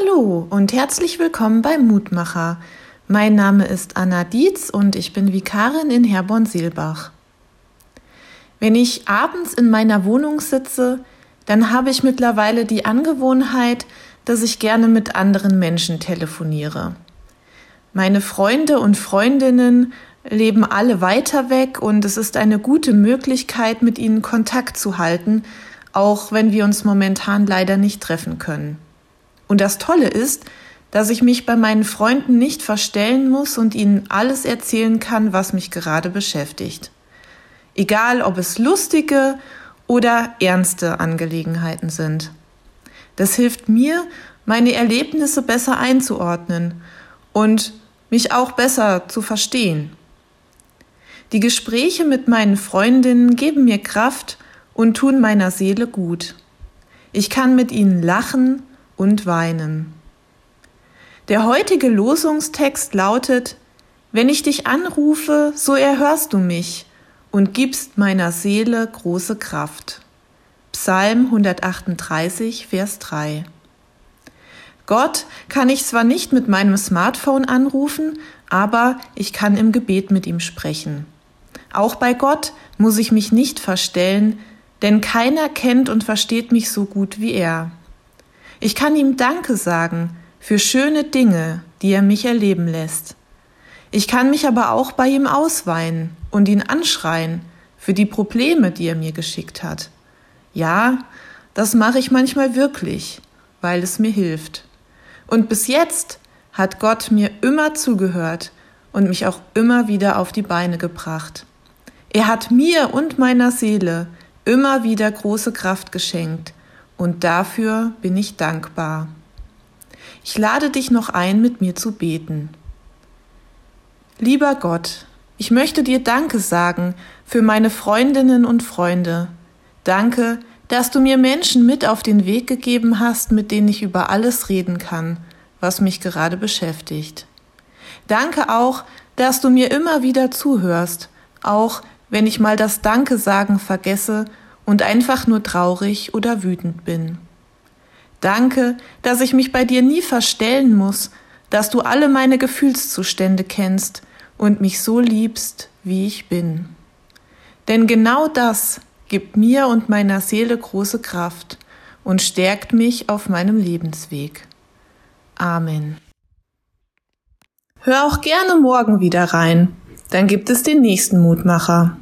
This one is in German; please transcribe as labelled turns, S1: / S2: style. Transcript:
S1: Hallo und herzlich willkommen beim Mutmacher. Mein Name ist Anna Dietz und ich bin Vikarin in Herborn-Seelbach. Wenn ich abends in meiner Wohnung sitze, dann habe ich mittlerweile die Angewohnheit, dass ich gerne mit anderen Menschen telefoniere. Meine Freunde und Freundinnen leben alle weiter weg und es ist eine gute Möglichkeit, mit ihnen Kontakt zu halten, auch wenn wir uns momentan leider nicht treffen können. Und das Tolle ist, dass ich mich bei meinen Freunden nicht verstellen muss und ihnen alles erzählen kann, was mich gerade beschäftigt. Egal, ob es lustige oder ernste Angelegenheiten sind. Das hilft mir, meine Erlebnisse besser einzuordnen und mich auch besser zu verstehen. Die Gespräche mit meinen Freundinnen geben mir Kraft und tun meiner Seele gut. Ich kann mit ihnen lachen und weinen. Der heutige Losungstext lautet, Wenn ich dich anrufe, so erhörst du mich und gibst meiner Seele große Kraft. Psalm 138, Vers 3. Gott kann ich zwar nicht mit meinem Smartphone anrufen, aber ich kann im Gebet mit ihm sprechen. Auch bei Gott muss ich mich nicht verstellen, denn keiner kennt und versteht mich so gut wie er. Ich kann ihm Danke sagen für schöne Dinge, die er mich erleben lässt. Ich kann mich aber auch bei ihm ausweinen und ihn anschreien für die Probleme, die er mir geschickt hat. Ja, das mache ich manchmal wirklich, weil es mir hilft. Und bis jetzt hat Gott mir immer zugehört und mich auch immer wieder auf die Beine gebracht. Er hat mir und meiner Seele immer wieder große Kraft geschenkt, und dafür bin ich dankbar. Ich lade dich noch ein, mit mir zu beten. Lieber Gott, ich möchte dir Danke sagen für meine Freundinnen und Freunde. Danke, dass du mir Menschen mit auf den Weg gegeben hast, mit denen ich über alles reden kann, was mich gerade beschäftigt. Danke auch, dass du mir immer wieder zuhörst, auch wenn ich mal das Danke sagen vergesse und einfach nur traurig oder wütend bin. Danke, dass ich mich bei dir nie verstellen muss, dass du alle meine Gefühlszustände kennst und mich so liebst, wie ich bin. Denn genau das gibt mir und meiner Seele große Kraft und stärkt mich auf meinem Lebensweg. Amen. Hör auch gerne morgen wieder rein, dann gibt es den nächsten Mutmacher.